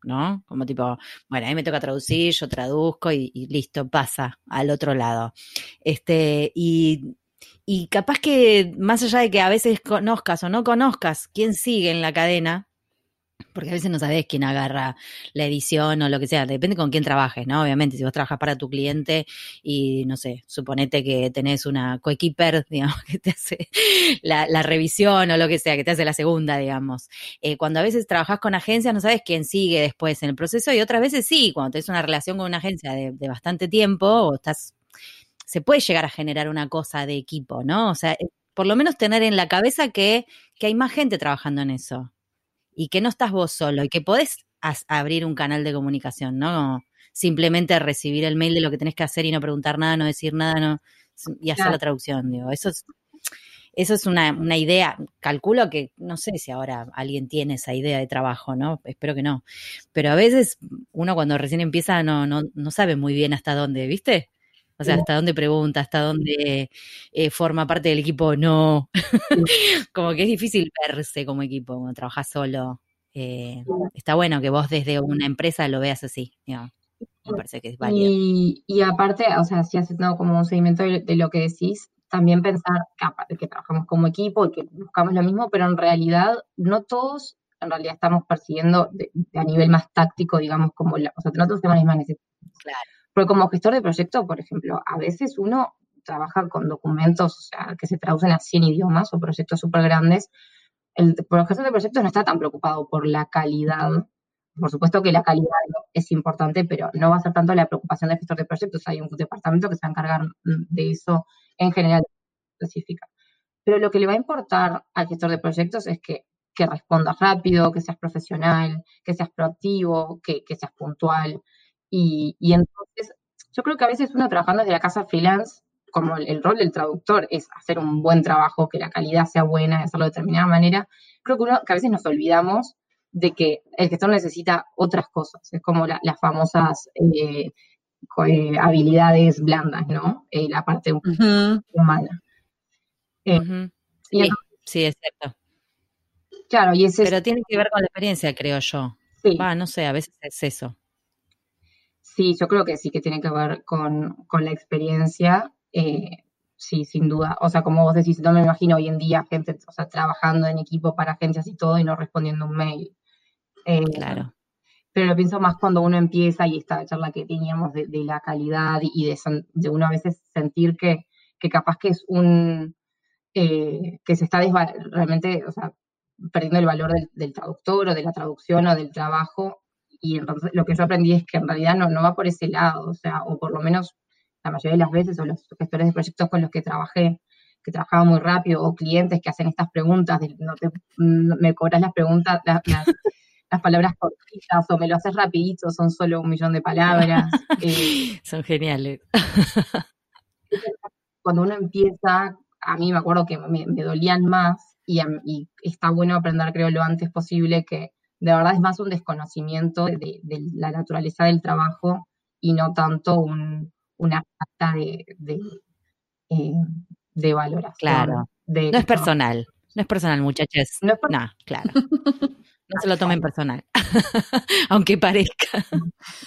¿no? Como tipo, bueno, a mí me toca traducir, yo traduzco y, y listo, pasa al otro lado. Este, y y capaz que, más allá de que a veces conozcas o no conozcas quién sigue en la cadena, porque a veces no sabes quién agarra la edición o lo que sea, depende con quién trabajes, ¿no? Obviamente, si vos trabajas para tu cliente y, no sé, suponete que tenés una coequiper, digamos, que te hace la, revisión o lo que sea, que te hace la segunda, digamos. Eh, cuando a veces trabajas con agencias, no sabes quién sigue después en el proceso y otras veces sí, cuando tenés una relación con una agencia de, de bastante tiempo o estás se puede llegar a generar una cosa de equipo, ¿no? O sea, eh, por lo menos tener en la cabeza que, hay más gente trabajando en eso y que no estás vos solo y que podés abrir un canal de comunicación, ¿no? Simplemente recibir el mail de lo que tenés que hacer y no preguntar nada, no decir nada, no y hacer la traducción, digo. Eso es, eso es una, una, idea, calculo que no sé si ahora alguien tiene esa idea de trabajo, ¿no? Espero que no. Pero a veces uno cuando recién empieza no, no, no sabe muy bien hasta dónde, ¿viste? O sea, hasta dónde pregunta, hasta dónde eh, forma parte del equipo, no. como que es difícil verse como equipo cuando trabajas solo. Eh, está bueno que vos desde una empresa lo veas así. me parece que es válido. Y, y aparte, o sea, si haces no, como un seguimiento de, lo que decís, también pensar que, que trabajamos como equipo y que buscamos lo mismo, pero en realidad no todos, en realidad estamos persiguiendo a nivel más táctico, digamos, como, la, o sea, no todos tenemos las mismas necesidades. Claro. Porque como gestor de proyecto, por ejemplo, a veces uno trabaja con documentos o sea, que se traducen a 100 idiomas o proyectos súper grandes. El, gestor de proyectos no está tan preocupado por la calidad por supuesto que la calidad es importante, pero no va a ser tanto la preocupación del gestor de proyectos. Hay un departamento que se va a encargar de eso en general específica. Pero lo que le va a importar al gestor de proyectos es que, que respondas rápido, que seas profesional, que seas proactivo, que, que seas puntual. Y, y, entonces, yo creo que a veces uno trabajando desde la casa freelance, como el, rol del traductor es hacer un buen trabajo, que la calidad sea buena, hacerlo de determinada manera, creo que, uno, que a veces nos olvidamos de que el gestor necesita otras cosas. Es como las famosas eh, eh, habilidades blandas, ¿no? Eh, la parte humana. sí, es cierto. Claro, y ese Pero tiene que ver con la experiencia, creo yo. Sí. no sé, a veces es eso. Sí, yo creo que sí que tiene que ver con, la experiencia. sí, sin duda. O sea, como vos decís, no me imagino hoy en día gente, o sea, trabajando en equipo para agencias y todo y no respondiendo un mail. Eh, claro. Pero lo pienso más cuando uno empieza y esta charla que teníamos de, la calidad y de, de, uno a veces sentir que, que capaz que es un, eh, que se está realmente, o sea, perdiendo el valor del, traductor o de la traducción o del trabajo. Y entonces lo que yo aprendí es que en realidad no, no va por ese lado, o sea, o por lo menos la mayoría de las veces, o los gestores de proyectos con los que trabajé, que trabajaban muy rápido, o clientes que hacen estas preguntas, de, no te, me cobras las preguntas, las palabras cortitas o me lo haces rapidito, son solo un millón de palabras. Eh, son geniales. Cuando uno empieza, a mí me acuerdo que me, dolían más y, está bueno aprender, creo, lo antes posible que de verdad es más un desconocimiento de, la naturaleza del trabajo y no tanto un, una falta de, de, eh, de valoración. Claro. no es personal. No es personal, muchachos. No, es no claro. No se lo tomen personal, aunque parezca.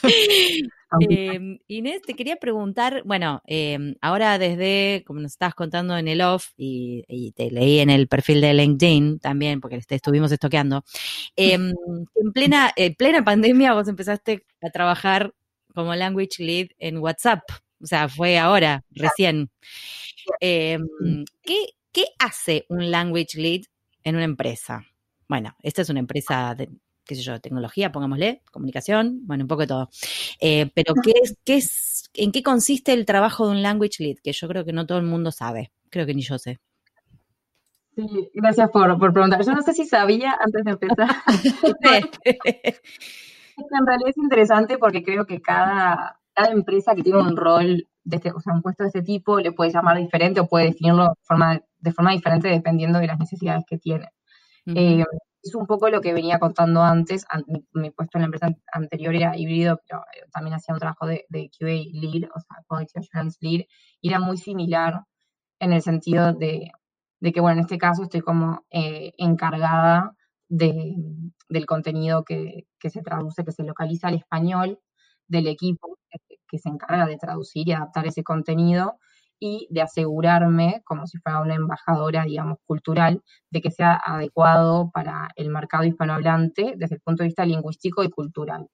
Em, Inés, te quería preguntar, bueno, em, ahora desde, como nos estabas contando en el off, y, te leí en el perfil de LinkedIn también, porque te estuvimos estoqueando, em, en plena, plena pandemia vos empezaste a trabajar como language lead en WhatsApp, o sea, fue ahora, recién. ¿qué, ¿Qué hace un language lead en una empresa? Bueno, esta es una empresa de, qué sé yo, tecnología, pongámosle, comunicación, bueno, un poco de todo. Eh, pero ¿qué es, qué es, ¿en qué consiste el trabajo de un language lead? Que yo creo que no todo el mundo sabe, creo que ni yo sé. Sí, gracias por, preguntar. Yo no sé si sabía antes de empezar. en realidad es interesante porque creo que cada, cada empresa que tiene un rol, de este, o sea, un puesto de este tipo, le puede llamar diferente o puede definirlo de forma, de forma diferente dependiendo de las necesidades que tiene. Eh, es un poco lo que venía contando antes. Mi, puesto en la empresa anterior era híbrido, pero eh, también hacía un trabajo de, QA lead, o sea, Quality Assurance lead, y era muy similar en el sentido de, que, bueno, en este caso estoy como eh, encargada de, del contenido que, se traduce, que se localiza al español del equipo que se encarga de traducir y adaptar ese contenido y de asegurarme, como si fuera una embajadora, digamos, cultural, de que sea adecuado para el mercado hispanohablante desde el punto de vista lingüístico y cultural.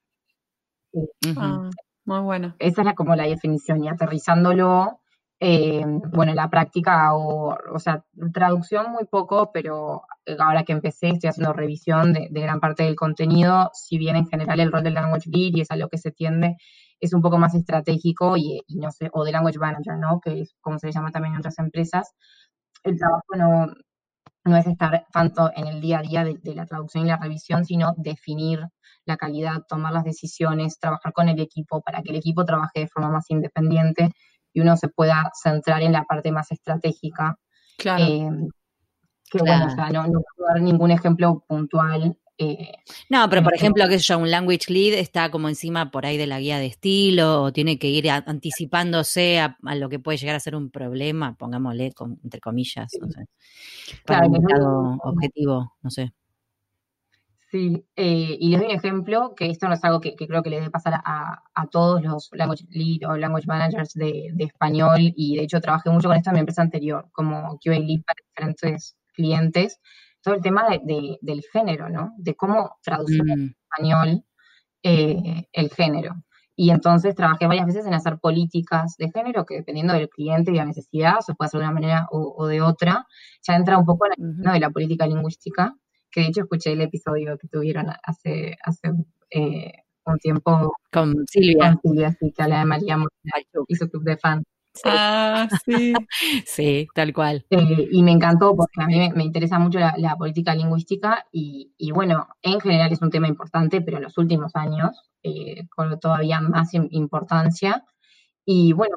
Ah, muy bueno. Esa es la, como la definición, y aterrizándolo, eh, bueno, la práctica o, o sea, traducción muy poco, pero ahora que empecé estoy haciendo revisión de, de gran parte del contenido, si bien en general el rol del language lead y es a lo que se tiende, es un poco más estratégico y, no sé, o de language manager, ¿no? Que es como se llama también en otras empresas. El trabajo no, no es estar tanto en el día a día de, la traducción y la revisión, sino definir la calidad, tomar las decisiones, trabajar con el equipo para que el equipo trabaje de forma más independiente y uno se pueda centrar en la parte más estratégica. Claro. Eh, que bueno, o sea, no, no puedo dar ningún ejemplo puntual eh, no, pero por ejemplo, que yo, un language lead está como encima por ahí de la guía de estilo o tiene que ir anticipándose a, lo que puede llegar a ser un problema, pongámosle entre comillas, no sé, para un objetivo, no sé. Sí, eh, y les doy un ejemplo, que esto no es algo que, creo que le debe pasar a, todos los language lead o language managers de, español, y de hecho trabajé mucho con esto en mi empresa anterior, como QA lead para diferentes clientes, todo el tema del género, ¿no? De cómo traducir en mm. español eh, el género. Y entonces trabajé varias veces en hacer políticas de género que dependiendo del cliente y de la necesidad, se puede hacer de una manera o, de otra. Ya entra un poco en la, de la política lingüística, que de hecho escuché el episodio que tuvieron hace, hace eh, un tiempo con Silvia. Con Silvia, sí, que habla de María y su club de fans. Ah, sí. sí, tal cual. Eh, y me encantó porque a mí me, interesa mucho la, política lingüística y, bueno, en general es un tema importante, pero en los últimos años eh, con todavía más importancia. Y bueno,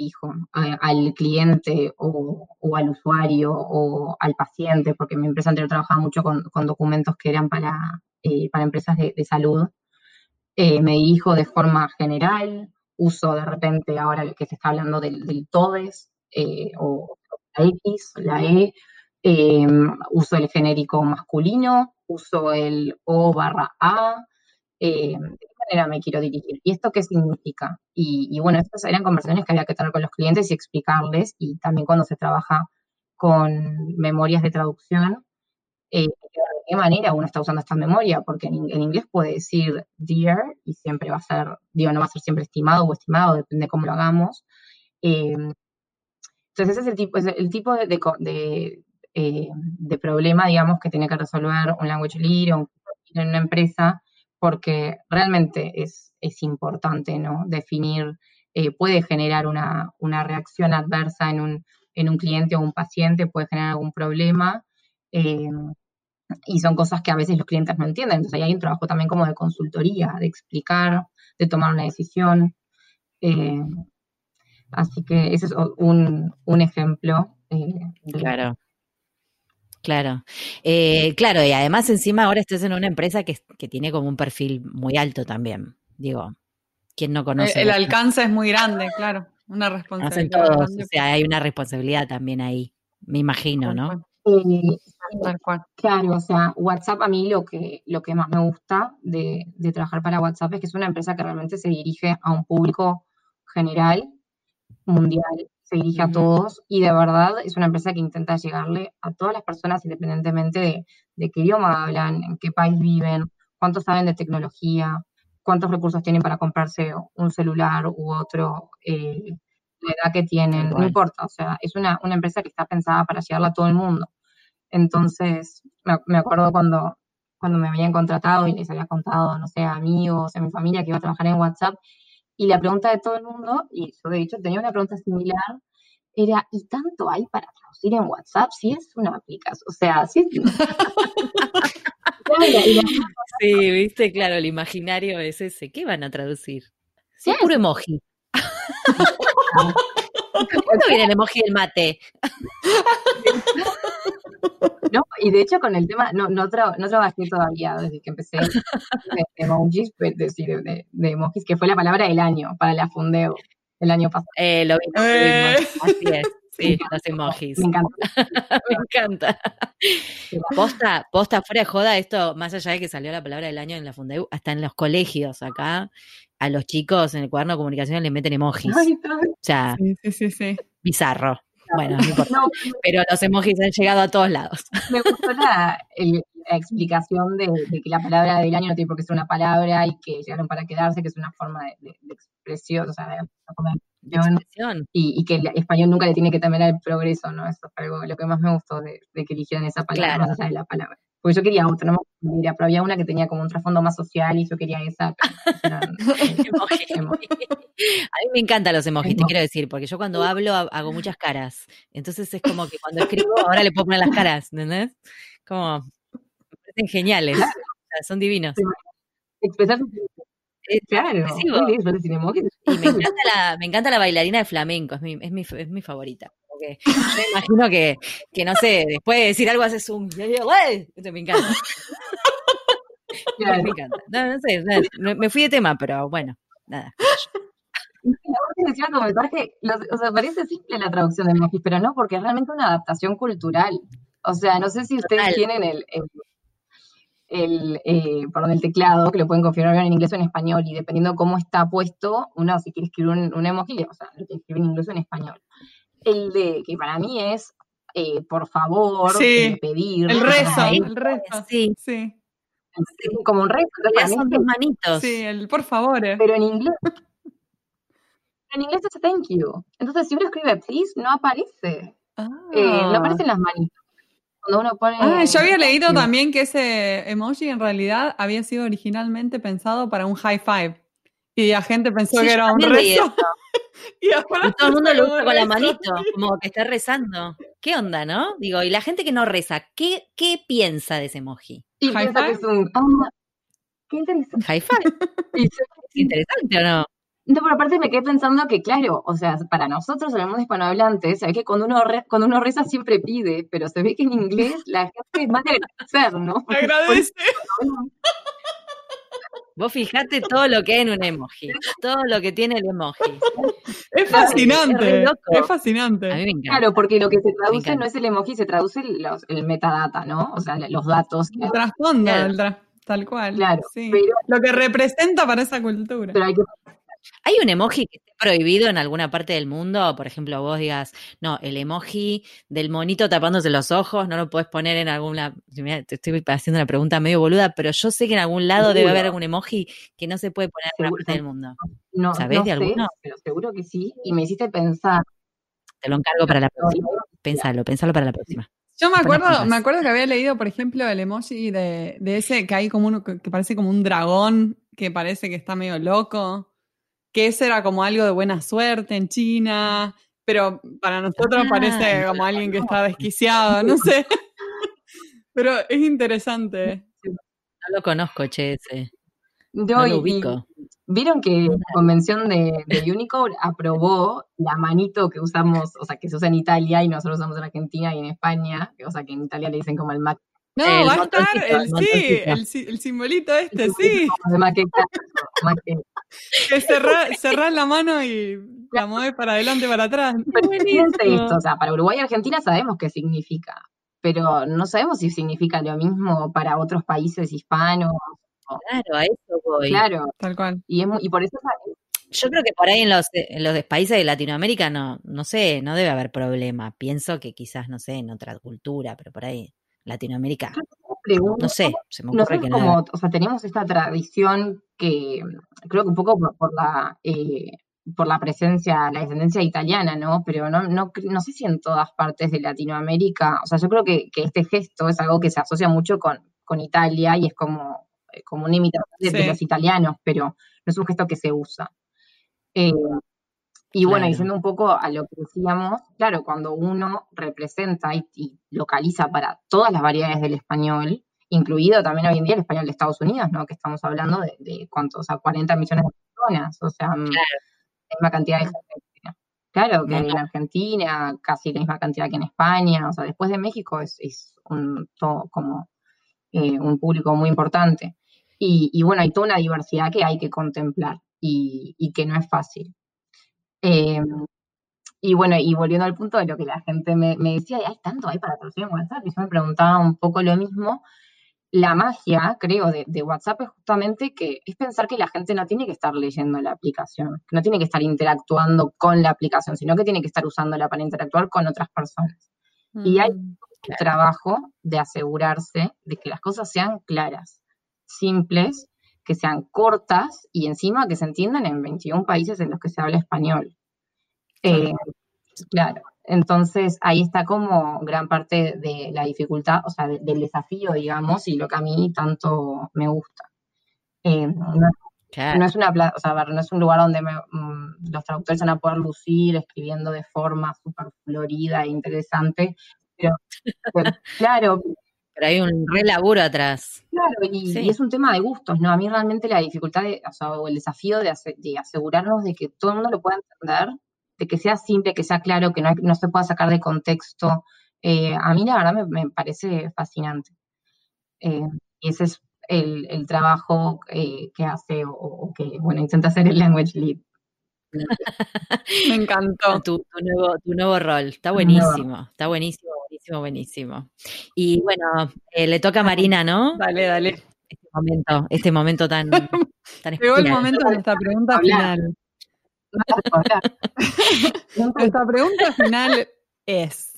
hijo, al cliente o, al usuario o al paciente, porque mi empresa anterior trabajaba mucho con, documentos que eran para, eh, para empresas de, salud, me dirijo de forma general, uso de repente ahora que se está hablando del, TODES eh, o la X, la E, em, uso el genérico masculino, uso el O barra A, qué manera me quiero dirigir y esto qué significa. Y, bueno, estas eran conversaciones que había que tener con los clientes y explicarles y también cuando se trabaja con memorias de traducción, eh, de qué manera uno está usando esta memoria, porque en, inglés puede decir dear y siempre va a ser, digo, no va a ser siempre estimado o estimado, depende de cómo lo hagamos. Eh, entonces ese es el tipo, el tipo de, eh, de, problema, digamos, que tiene que resolver un language leader en una empresa, porque realmente es, es importante, ¿no? Definir, puede generar una, una reacción adversa en un, en un cliente o un paciente, puede generar algún problema. Eh, y son cosas que a veces los clientes no entienden. Entonces ahí hay un trabajo también como de consultoría, de explicar, de tomar una decisión. Eh, así que ese es un, ejemplo. Eh, claro. Claro, eh, claro, y además encima ahora estás en una empresa que, tiene como un perfil muy alto también. Digo, ¿quién no conoce? El, alcance es muy grande, claro, una responsabilidad. Todos, o sea, hay una responsabilidad también ahí, me imagino, ¿no? Claro, o sea, WhatsApp a mí lo que, lo que más me gusta de, trabajar para WhatsApp es que es una empresa que realmente se dirige a un público general, mundial, se dirige a todos y de verdad es una empresa que intenta llegarle a todas las personas independientemente de, qué idioma hablan, en qué país viven, cuántos saben de tecnología, cuántos recursos tienen para comprarse un celular u otro, eh, la edad que tienen, no importa, o sea, es una, una empresa que está pensada para llegarle a todo el mundo. Entonces, me, acuerdo cuando, cuando me habían contratado y les había contado, no sé, a amigos, a mi familia que iba a trabajar en WhatsApp, y la pregunta de todo el mundo, y yo de hecho tenía una pregunta similar, era, ¿y tanto hay para traducir en WhatsApp si es una aplicación? O sea, sí. sí, viste, claro, el imaginario es ese. ¿Qué van a traducir? Sí, es puro emoji. ¿Cuándo viene el emoji del mate? No, y de hecho con el tema, no, no, no trabajé todavía desde que empecé de, emojis, pues, decir, de, emojis, que fue la palabra del año para la Fundeo el año pasado. Eh, lo vimos, eh. así es. Sí, los emojis. Me encanta. Me encanta. Posta, posta, fuera de joda, esto, más allá de que salió la palabra del año en la Fundeu, hasta en los colegios acá, a los chicos en el cuaderno de comunicación les meten emojis. o sea, sí, sí, sí, bizarro. Bueno, no importa. pero los emojis han llegado a todos lados. Me gustó la, explicación de, que la palabra del año no tiene por qué ser una palabra y que llegaron para quedarse, que es una forma de, expresión, o sea, de, expresión. Y, que el español nunca le tiene que temer al progreso, ¿no? Eso es algo lo que más me gustó de, que eligieran esa palabra, más allá de la palabra. Porque yo quería otra, no me pero había una que tenía como un trasfondo más social y yo quería esa. a mí me encantan los emojis, te quiero decir, porque yo cuando hablo hago muchas caras. Entonces es como que cuando escribo ahora le puedo poner las caras, ¿entendés? Como, me parecen geniales, son divinos. Expresar Claro, y me encanta, la, me encanta la bailarina de flamenco, es mi, es mi, es mi favorita yo me imagino que, que, no sé, después de decir algo haces un... Esto me encanta. Me encanta. No, no sé, me fui de tema, pero bueno, nada. o sea, parece simple la traducción de emojis, pero no, porque es realmente una adaptación cultural. O sea, no sé si ustedes tienen el, el, eh, perdón, el teclado, que lo pueden configurar en inglés o en español, y dependiendo cómo está puesto, uno si quiere escribir un, emoji, o sea, lo que escribe en inglés o en español. El de, que para mí es, eh, por favor, sí, pedir. El rezo, el rezo, sí. sí. Como un rezo. son dos manitos. Sí, el por favor. Pero en inglés en inglés es thank you. Entonces, si uno escribe please, no aparece. Eh, no aparecen las manitos. Cuando uno pone. Ah, yo había leído también que ese emoji en realidad había sido originalmente pensado para un high five. Y la gente pensó que era un rezo. y, todo el mundo lo usa con la manito, como que está rezando. ¿Qué onda, no? Digo, y la gente que no reza, ¿qué, qué piensa de ese emoji? Y ¿High five? Que es un, oh, qué interesante. ¿High five? ¿Es interesante o no? No, pero aparte me quedé pensando que, claro, o sea, para nosotros, en el mundo hispanohablante, se ve que cuando uno, cuando uno reza siempre pide, pero se ve que en inglés la gente es más de agradecer, ¿no? Agradece. Vos fijate todo lo que hay en un emoji, todo lo que tiene el emoji. Es fascinante, es, fascinante. A mí me encanta. Claro, porque lo que se traduce no es el emoji, se traduce los, el metadata, ¿no? O sea, los datos. El trasfondo, tal cual. Claro, sí. lo que representa para esa cultura. Pero hay que ¿Hay un emoji que esté prohibido en alguna parte del mundo? Por ejemplo, vos digas, no, el emoji del monito tapándose los ojos, no lo puedes poner en alguna. Te estoy haciendo una pregunta medio boluda, pero yo sé que en algún lado debe haber algún emoji que no se puede poner en alguna parte del mundo. No, ¿Sabés de alguno? Pero seguro que sí. Y me hiciste pensar. Te lo encargo para la próxima. Pensalo, pensalo para la próxima. Yo me acuerdo, me acuerdo que había leído, por ejemplo, el emoji de, de ese que hay como uno que parece como un dragón que parece que está medio loco que ese era como algo de buena suerte en China, pero para nosotros parece como alguien que está desquiciado, no sé. pero es interesante. No lo conozco, che, ese. Yo lo ubico. Vieron que la convención de, Unicode aprobó la manito que usamos, o sea, que se usa en Italia y nosotros usamos en Argentina y en España, o sea, que en Italia le dicen como el Mac. No, va a estar el, sí, el, simbolito este, sí. Que cerrar la mano y la mueves para adelante, para atrás. esto, o sea, para Uruguay y Argentina sabemos qué significa, pero no sabemos si significa lo mismo para otros países hispanos. Claro, a eso voy. Claro. Tal cual. Y, es, y por eso yo creo que por ahí en los, en los países de Latinoamérica no, no sé, no debe haber problema. Pienso que quizás, no sé, en otra cultura, pero por ahí Latinoamérica. no sé, se me ocurre que como, O sea, tenemos esta tradición que creo que un poco por, la eh, por la presencia, la descendencia italiana, ¿no? Pero no, no, no sé si en todas partes de Latinoamérica, o sea, yo creo que, este gesto es algo que se asocia mucho con, con Italia y es como, eh, como una imitación de, los italianos, pero no es un gesto que se usa. Eh, y bueno, diciendo un poco a lo que decíamos, claro, cuando uno representa y, localiza para todas las variedades del español, incluido también hoy en día el español de Estados Unidos, ¿no? Que estamos hablando de, de cuántos, o sea, 40 millones de personas, o sea, mm, la misma cantidad de gente. Claro, que en Argentina casi la misma cantidad que en España, o sea, después de México es, es un, todo como eh, un público muy importante. Y, bueno, hay toda una diversidad que hay que contemplar y, y que no es fácil. Em, y bueno, y volviendo al punto de lo que la gente me, decía, hay tanto hay para traducir en WhatsApp, y yo me preguntaba un poco lo mismo. La magia, creo, de, WhatsApp es justamente que es pensar que la gente no tiene que estar leyendo la aplicación, que no tiene que estar interactuando con la aplicación, sino que tiene que estar usándola para interactuar con otras personas. Y hay un mm, trabajo de asegurarse de que las cosas sean claras, simples que sean cortas y encima que se entiendan en 21 países en los que se habla español. Eh, claro, entonces ahí está como gran parte de la dificultad, o sea, del desafío, digamos, y lo que a mí tanto me gusta. Eh, no, es una o sea, no es un lugar donde mm, los traductores van a poder lucir escribiendo de forma súper florida e interesante, pero, pero claro, pero hay un re laburo atrás. Claro, y, es un tema de gustos, ¿no? A mí realmente la dificultad o, sea, o el desafío de, asegurarnos de que todo el mundo lo pueda entender, de que sea simple, que sea claro, que no, se pueda sacar de contexto, eh, a mí la verdad me, parece fascinante. Eh, y ese es el, trabajo eh, que hace o, que, bueno, intenta hacer el language lead. me encantó. Tu, nuevo, tu nuevo rol, está buenísimo, está buenísimo buenísimo, buenísimo. Y bueno, eh, le toca a Marina, ¿no? Dale, dale. Este momento, este momento tan, tan Llegó el momento de nuestra pregunta final. nuestra pregunta final es,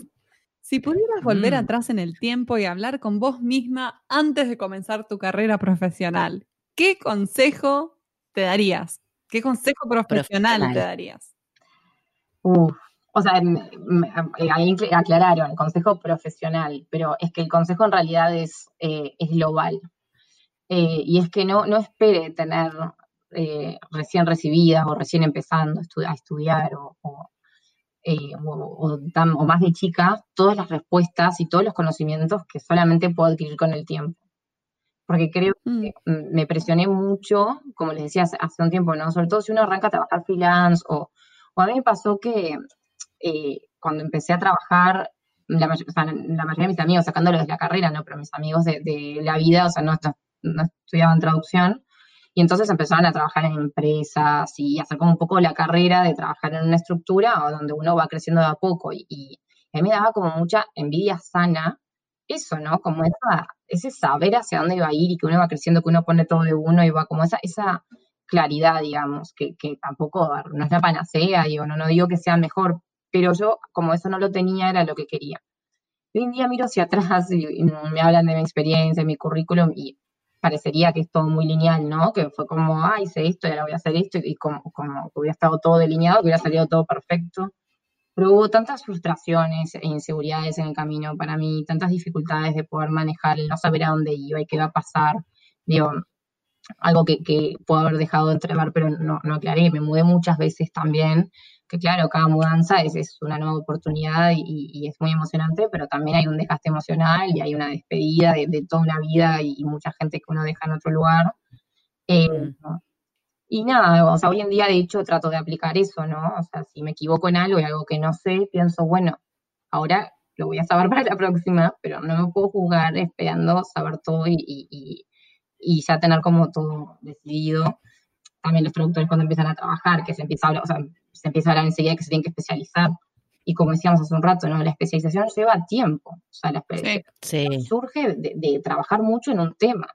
si pudieras volver mm. atrás en el tiempo y hablar con vos misma antes de comenzar tu carrera profesional, ¿qué consejo te darías? ¿Qué consejo profesional, te darías? O sea, ahí aclararon, el consejo profesional, pero es que el consejo en realidad es, eh, es global. Eh, y es que no, no espere tener eh, recién recibida o recién empezando a estudiar o, o, más de chica todas las respuestas y todos los conocimientos que solamente puedo adquirir con el tiempo porque creo que mm. me presioné mucho, como les decía hace, un tiempo, ¿no? Sobre todo si uno arranca a trabajar freelance o, o a mí me pasó que eh, cuando empecé a trabajar, la, mayoría de mis amigos, sacándolos de la carrera, ¿no? Pero mis amigos de, la vida, o sea, no, no, estudiaban traducción, y entonces empezaron a trabajar en empresas y hacer como un poco la carrera de trabajar en una estructura donde uno va creciendo de a poco. Y, y a mí me daba como mucha envidia sana eso, ¿no? Como esa, ese saber hacia dónde iba a ir y que uno va creciendo, que uno pone todo de uno y va como esa, esa claridad, digamos, que, que tampoco no es la panacea, digo, no, no digo que sea mejor, pero yo como eso no lo tenía, era lo que quería. Hoy en día miro hacia atrás y, me hablan de mi experiencia, de mi currículum y parecería que es todo muy lineal, ¿no? Que fue como, ah, hice esto ahora voy a hacer esto y como, como hubiera estado todo delineado, que hubiera salido todo perfecto pero hubo tantas frustraciones e inseguridades en el camino para mí, tantas dificultades de poder manejar, no saber a dónde iba y qué va a pasar. Digo, algo que, que puedo haber dejado de entregar, pero no, no aclaré. Me mudé muchas veces también, que claro, cada mudanza es, es una nueva oportunidad y, es muy emocionante, pero también hay un desgaste emocional y hay una despedida de, toda una vida y, mucha gente que uno deja en otro lugar. Eh, y nada, o sea, hoy en día de hecho trato de aplicar eso, ¿no? O sea, si me equivoco en algo y algo que no sé, pienso, bueno, ahora lo voy a saber para la próxima, pero no me puedo jugar esperando saber todo y, y, y ya tener como todo decidido. También los productores cuando empiezan a trabajar, que se empieza a hablar, o sea, se empieza a hablar enseguida que se tienen que especializar. Y como decíamos hace un rato, ¿no? La especialización lleva tiempo. O sea, la especialización surge de, trabajar mucho en un tema.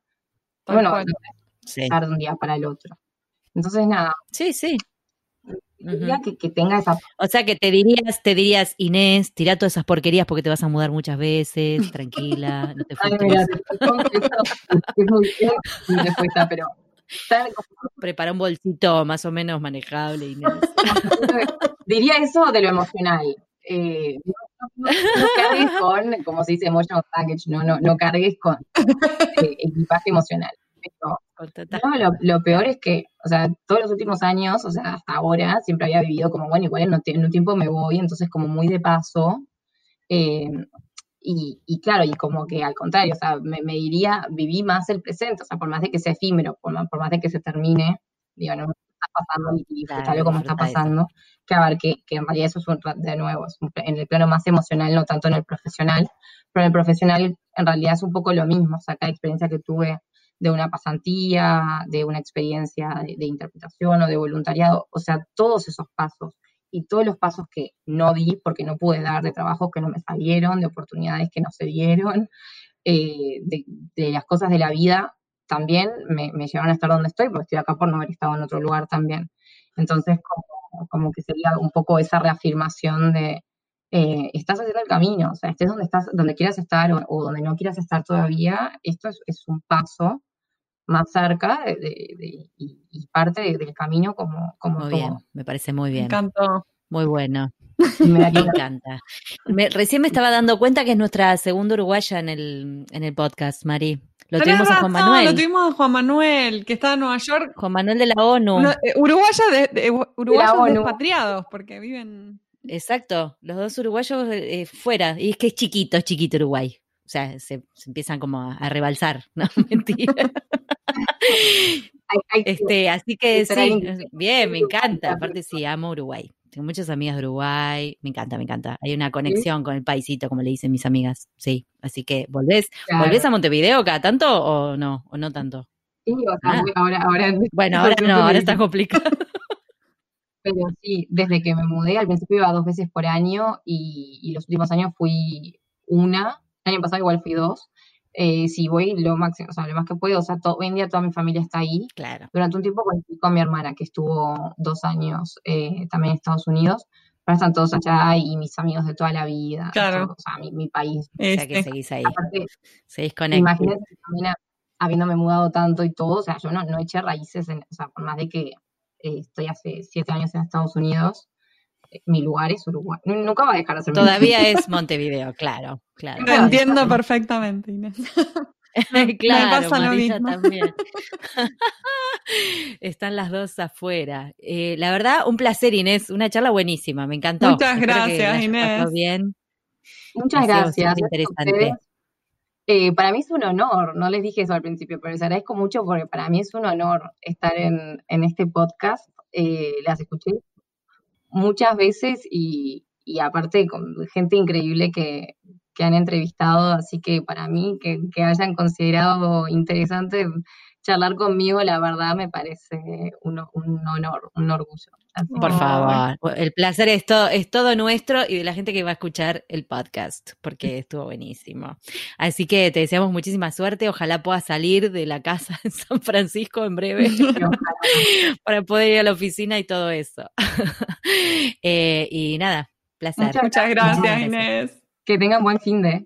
bueno, de un día para el otro. Entonces, nada. Sí, sí. que, tenga esa. O sea que te dirías, te dirías, Inés, tira todas esas porquerías porque te vas a mudar muchas veces, tranquila, no te frustres. es muy respuesta, pero Prepara un bolsito más o menos manejable, Inés. Diría eso de lo emocional. Eh, no, cargues con, como se dice, emotional package, no, no, no cargues con eh, equipaje emocional. No, lo, peor es que, o sea, todos los últimos años, o sea, hasta ahora, siempre había vivido como, bueno, igual en un, tiempo me voy, entonces como muy de paso. Eh, y, claro, y como que al contrario, o sea, me, diría, viví más el presente, o sea, por más de que sea efímero, por más, por más de que se termine, digo, no me está pasando y claro, como está pasando, que a ver, que, que, en realidad eso es un, de nuevo, es en el plano más emocional, no tanto en el profesional, pero en el profesional en realidad es un poco lo mismo, o sea, cada experiencia que tuve de una pasantía, de una experiencia de, interpretación o de voluntariado, o sea, todos esos pasos y todos los pasos que no di porque no pude dar, de trabajos que no me salieron, de oportunidades que no se dieron, eh, de, las cosas de la vida, también me, llevaron a estar donde estoy, porque estoy acá por no haber estado en otro lugar también. Entonces, como, como que sería un poco esa reafirmación de, eh, estás haciendo el camino, o sea, estés donde estás, donde quieras estar o, donde no quieras estar todavía, esto es un paso más cerca de, y, parte del camino como, como muy bien, me parece muy bien. Me encantó. Muy bueno. Me, encanta. recién me estaba dando cuenta que es nuestra segunda uruguaya en el, en el podcast, Mari. Lo tuvimos a Juan Manuel. Lo tuvimos a Juan Manuel, que está en Nueva York. Juan Manuel de la ONU. Eh, uruguaya de, uruguayos despatriados, porque viven. Exacto, los dos uruguayos eh, fuera. Y es que es chiquito, es chiquito Uruguay. O sea, se, empiezan como a, rebalsar, ¿no? Mentira. este, así que sí, bien, me encanta. Aparte sí, amo Uruguay. Tengo muchas amigas de Uruguay, me encanta, me encanta. Hay una conexión con el paisito, como le dicen mis amigas. Sí, así que ¿volvés, ¿volvés a Montevideo cada tanto o no? ¿O no tanto? Sí, ah. ahora, ahora, bueno, ahora no, ahora está complicado. Pero sí, desde que me mudé, al principio iba dos veces por año y, y los últimos años fui una, el año pasado igual fui dos, eh, si voy lo máximo, o sea, lo más que puedo, o sea, hoy en día toda mi familia está ahí. Claro. Durante un tiempo con, con mi hermana, que estuvo dos años eh, también en Estados Unidos, pero están todos allá y mis amigos de toda la vida, Claro. o sea, mi, mi país. O sea Este, que seguís ahí. Aparte, Seguís imagínate también habiéndome mudado tanto y todo, o sea, yo no, no eché raíces, en, o sea, por más de que eh, estoy hace siete años en Estados Unidos, mi lugar es Uruguay. Nu- Nunca va a dejar de ser mi Todavía es Montevideo, claro, claro. Te entiendo perfectamente, Inés. claro, pasa lo mismo. también. Están las dos afuera. Eh, la verdad, un placer, Inés. Una charla buenísima, me encantó. Muchas Espero gracias, Inés. bien. Muchas gracias. interesante. Eh, para mí es un honor, no les dije eso al principio, pero les agradezco mucho porque para mí es un honor estar en, en este podcast. Eh, las escuché muchas veces y, y aparte con gente increíble que, que han entrevistado, así que para mí que, que hayan considerado interesante charlar conmigo, la verdad me parece un, un honor, un orgullo. Así Por que- favor. El placer es todo, es todo nuestro y de la gente que va a escuchar el podcast, porque estuvo buenísimo. Así que te deseamos muchísima suerte. Ojalá puedas salir de la casa en San Francisco en breve para poder ir a la oficina y todo eso. Eh, y nada, placer. Muchas Muchas gracias, Gracias. Inés. Que tengan buen fin de.